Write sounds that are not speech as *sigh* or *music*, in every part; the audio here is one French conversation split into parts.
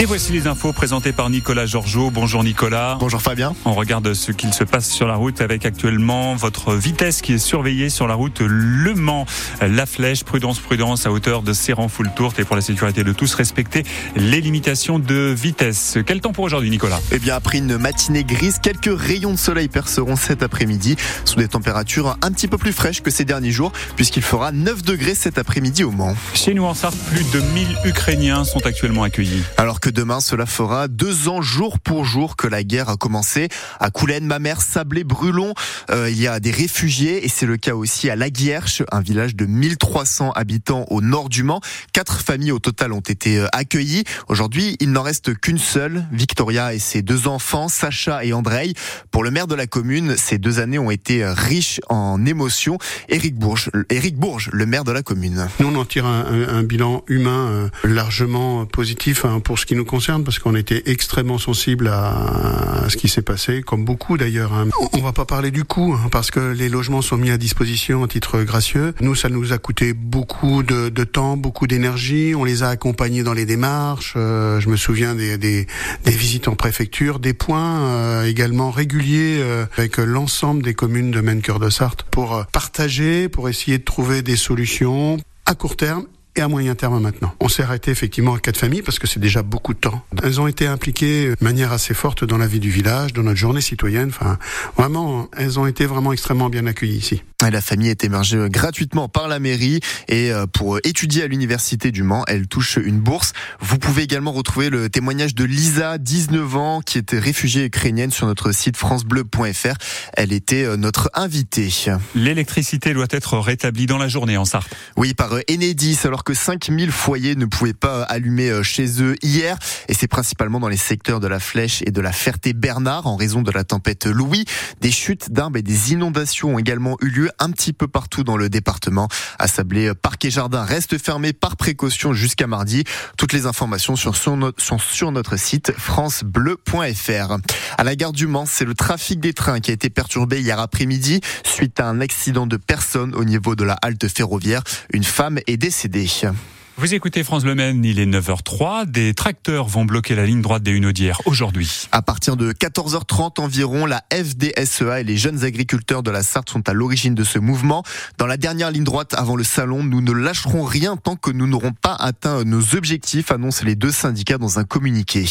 Et voici les infos présentées par Nicolas Georgeot. Bonjour Nicolas. Bonjour Fabien. On regarde ce qu'il se passe sur la route avec actuellement votre vitesse qui est surveillée sur la route Le Mans. La flèche, prudence, prudence à hauteur de Serran Full Tour et pour la sécurité de tous, respecter les limitations de vitesse. Quel temps pour aujourd'hui Nicolas? Eh bien après une matinée grise, quelques rayons de soleil perceront cet après-midi sous des températures un petit peu plus fraîches que ces derniers jours puisqu'il fera 9 degrés cet après-midi au Mans. Chez nous en Sarthe, plus de 1000 Ukrainiens sont actuellement accueillis. Alors que demain, cela fera deux ans jour pour jour que la guerre a commencé. À Coulennes, ma mère, Sablé, Brulon, euh, il y a des réfugiés et c'est le cas aussi à Laguierche, un village de 1300 habitants au nord du Mans. Quatre familles au total ont été euh, accueillies. Aujourd'hui, il n'en reste qu'une seule, Victoria et ses deux enfants, Sacha et Andrei. Pour le maire de la commune, ces deux années ont été euh, riches en émotions. Éric Bourges, Éric Bourges, le maire de la commune. Nous, on en tire un, un, un bilan humain largement positif hein, pour ce qui nous concerne parce qu'on était extrêmement sensible à, ce qui s'est passé, comme beaucoup d'ailleurs. Hein. On va pas parler du coût hein, parce que les logements sont mis à disposition à titre gracieux. Nous, ça nous a coûté beaucoup de, temps, beaucoup d'énergie. On les a accompagnés dans les démarches. Euh, je me souviens des, des, des, visites en préfecture, des points euh, également réguliers euh, avec l'ensemble des communes de Maine-Cœur de Sarthe pour partager, pour essayer de trouver des solutions à court terme et à moyen terme maintenant. On s'est arrêté effectivement à quatre familles parce que c'est déjà beaucoup de temps. Elles ont été impliquées de manière assez forte dans la vie du village, dans notre journée citoyenne. Enfin, vraiment, elles ont été vraiment extrêmement bien accueillies ici. La famille est émergée gratuitement par la mairie et euh, pour étudier à l'université du Mans, elle touche une bourse. Vous pouvez également retrouver le témoignage de Lisa, 19 ans, qui était réfugiée ukrainienne sur notre site francebleu.fr. Elle était euh, notre invitée. L'électricité doit être rétablie dans la journée en Sarthe. Oui, par euh, Enedis, alors que 5000 foyers ne pouvaient pas allumer chez eux hier. Et c'est principalement dans les secteurs de la Flèche et de la Ferté-Bernard en raison de la tempête Louis. Des chutes d'arbres et des inondations ont également eu lieu un petit peu partout dans le département. À Sablé, parc et jardin restent fermés par précaution jusqu'à mardi. Toutes les informations sont sur notre site francebleu.fr. À la gare du Mans, c'est le trafic des trains qui a été perturbé hier après-midi suite à un accident de personne au niveau de la halte ferroviaire. Une femme est décédée. Борисе. Vous écoutez France Le Maine, il est 9h03. Des tracteurs vont bloquer la ligne droite des Hunaudières aujourd'hui. À partir de 14h30 environ, la FDSEA et les jeunes agriculteurs de la Sarthe sont à l'origine de ce mouvement. Dans la dernière ligne droite avant le salon, nous ne lâcherons rien tant que nous n'aurons pas atteint nos objectifs, annoncent les deux syndicats dans un communiqué.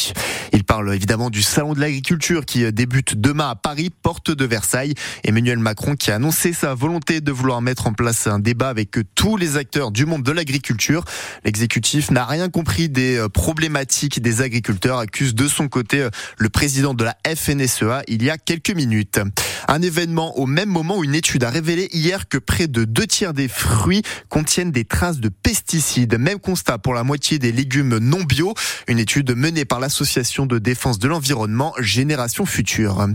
Ils parlent évidemment du salon de l'agriculture qui débute demain à Paris, porte de Versailles. Emmanuel Macron qui a annoncé sa volonté de vouloir mettre en place un débat avec tous les acteurs du monde de l'agriculture. L'exécutif n'a rien compris des euh, problématiques des agriculteurs, accuse de son côté euh, le président de la FNSEA il y a quelques minutes. Un événement au même moment où une étude a révélé hier que près de deux tiers des fruits contiennent des traces de pesticides. Même constat pour la moitié des légumes non bio. Une étude menée par l'association de défense de l'environnement Génération Future.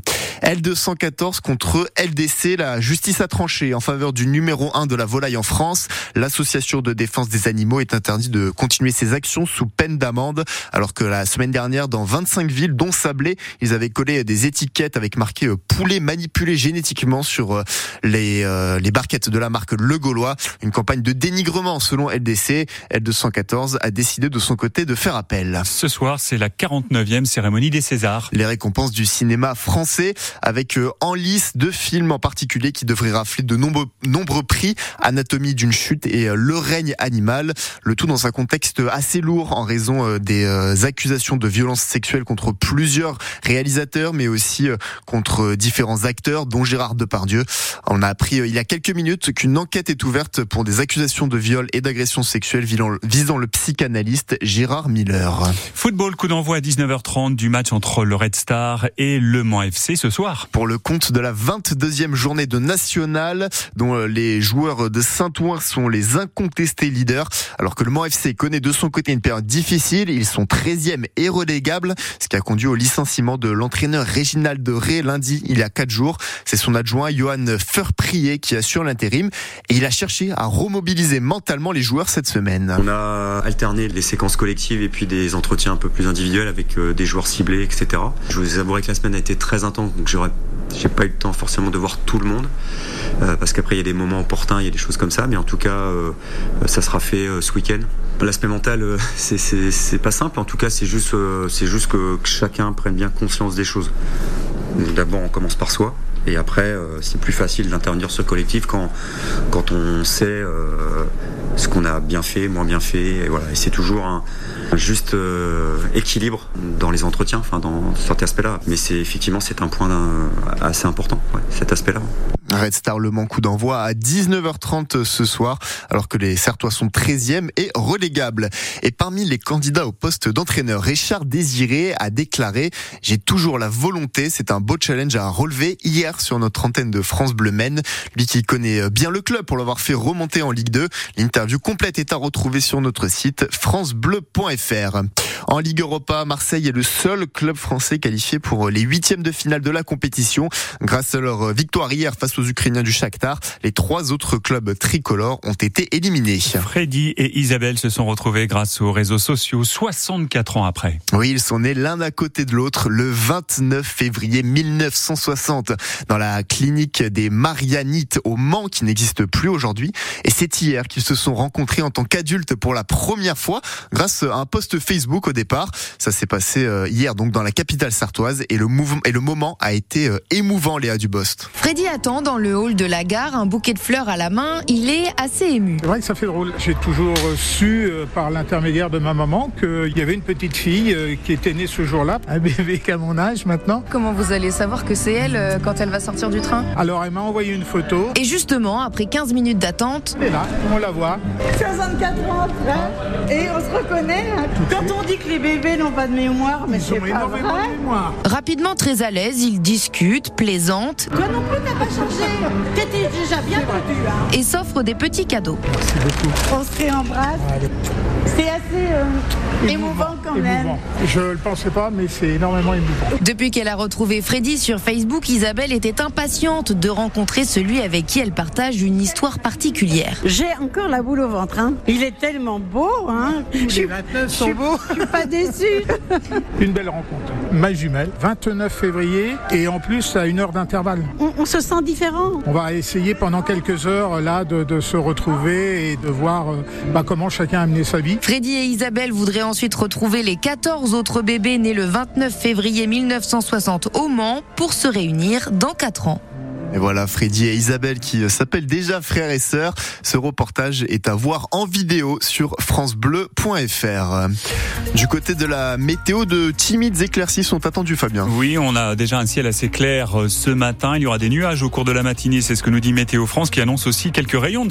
L214 contre LDC, la justice a tranché en faveur du numéro 1 de la volaille en France. L'association de défense des animaux est interdite interdit de continuer ses actions sous peine d'amende, alors que la semaine dernière, dans 25 villes, dont Sablé, ils avaient collé des étiquettes avec marqué euh, poulet manipulé génétiquement sur euh, les, euh, les barquettes de la marque Le Gaulois. Une campagne de dénigrement selon LDC. L214 a décidé de son côté de faire appel. Ce soir, c'est la 49e cérémonie des Césars. Les récompenses du cinéma français avec en lice deux films en particulier qui devraient rafler de nombreux, nombreux prix. Anatomie d'une chute et Le règne animal. Le tout dans un contexte assez lourd en raison euh, des euh, accusations de violences sexuelles contre plusieurs réalisateurs, mais aussi euh, contre différents acteurs, dont Gérard Depardieu. On a appris il y a quelques minutes qu'une enquête est ouverte pour des accusations de viol et d'agression sexuelle visant le psychanalyste Gérard Miller. Football, coup d'envoi à 19h30 du match entre le Red Star et le Mans FC ce soir. Pour le compte de la 22e journée de National, dont les joueurs de Saint-Ouen sont les incontestés leaders, alors que le Mans FC connaît de son côté une période difficile. Ils sont 13e et relégables, ce qui a conduit au licenciement de l'entraîneur Réginald de Ré lundi, il y a 4 jours. C'est son adjoint Johan Furprier qui assure l'intérim et il a cherché à remobiliser mentalement les joueurs cette semaine. On a alterné les séquences collectives et puis des entretiens un peu plus individuels avec euh, des joueurs ciblés, etc. Je vous avouerai que la semaine a été très intense, donc j'aurais j'ai pas eu le temps forcément de voir tout le monde euh, parce qu'après il y a des moments opportuns, il y a des choses comme ça, mais en tout cas euh, ça sera fait ce week-end L'aspect mental, euh, c'est pas simple. En tout cas, c'est juste, euh, que, chacun prenne bien conscience des choses. D'abord, on commence par soi. Et après, euh, c'est plus facile d'intervenir sur le collectif quand, on sait ce qu'on a bien fait, moins bien fait. Et voilà. C'est toujours un, juste équilibre dans les entretiens, dans cet aspect-là. Mais c'est effectivement c'est un point assez important, cet aspect-là. Red Star Le Mans coup d'envoi à 19h30 ce soir, alors que les Certois sont 13e et relégables. Et parmi les candidats au poste d'entraîneur, Richard Désiré a déclaré « J'ai toujours la volonté, c'est un beau challenge à relever » hier sur notre antenne de France Bleu Maine. Lui qui connaît bien le club pour l'avoir fait remonter en Ligue 2. L'interview complète est à retrouver sur notre site francebleu.fr. En Ligue Europa, Marseille est le seul club français qualifié pour les huitièmes de finale de la compétition. Grâce à leur victoire hier face aux Ukrainiens du Shakhtar, les trois autres clubs tricolores ont été éliminés. Freddy et Isabelle se sont retrouvés grâce aux réseaux sociaux 64 ans après. Oui, ils sont nés l'un à côté de l'autre le 29 février 1960 dans la clinique des Marianites au Mans qui n'existe plus aujourd'hui. Et c'est hier qu'ils se sont rencontrés en tant qu'adultes pour la première fois grâce à un post Facebook au départ. Ça s'est passé euh, hier donc dans la capitale sartoise et le mouvement et le moment a été euh, émouvant Léa Dubost. Freddy attend dans le hall de la gare, un bouquet de fleurs à la main. Il est assez ému. C'est vrai que ça fait drôle. J'ai toujours su euh, par l'intermédiaire de ma maman qu'il y avait une petite fille qui était née ce jour-là, un bébé *laughs* qu'à mon âge maintenant. Comment vous allez savoir que c'est elle quand elle va sortir du train? Alors elle m'a envoyé une photo. Et justement, après 15 minutes d'attente, et là, on la voit. 64 ans après, et on se reconnaît. Hein. Quand on dit que les bébés n'ont pas de mémoire, mais c'est pas vrai. mémoire. Rapidement très à l'aise, ils discutent, plaisantent. Toi non plus, t'as pas changé. *laughs* T'étais déjà bien perdu. Hein. Et s'offrent des petits cadeaux. Merci beaucoup. On se réembrasse. C'est assez euh, émouvant, quand même. Je le pensais pas, mais c'est énormément émouvant. Depuis qu'elle a retrouvé Freddy sur Facebook, Isabelle était impatiente de rencontrer celui avec qui elle partage une histoire particulière. J'ai encore la boule au ventre. Hein. Il est tellement beau. Hein. Les 29 sont beaux. Je suis pas déçue. *laughs* Une belle rencontre. Ma jumelle, 29 février, et en plus à une heure d'intervalle. On, se sent différent. On va essayer pendant quelques heures là de, se retrouver et de voir euh, bah, comment chacun a mené sa vie. Freddy et Isabelle voudraient ensuite retrouver les 14 autres bébés nés le 29 février 1960 au Mans pour se réunir dans 4 ans. Et voilà, Freddy et Isabelle qui s'appellent déjà frères et sœurs. Ce reportage est à voir en vidéo sur francebleu.fr. Du côté de la météo, de timides éclaircies sont attendues, Fabien. Oui, on a déjà un ciel assez clair euh, ce matin. Il y aura des nuages au cours de la matinée. C'est ce que nous dit Météo France qui annonce aussi quelques rayons de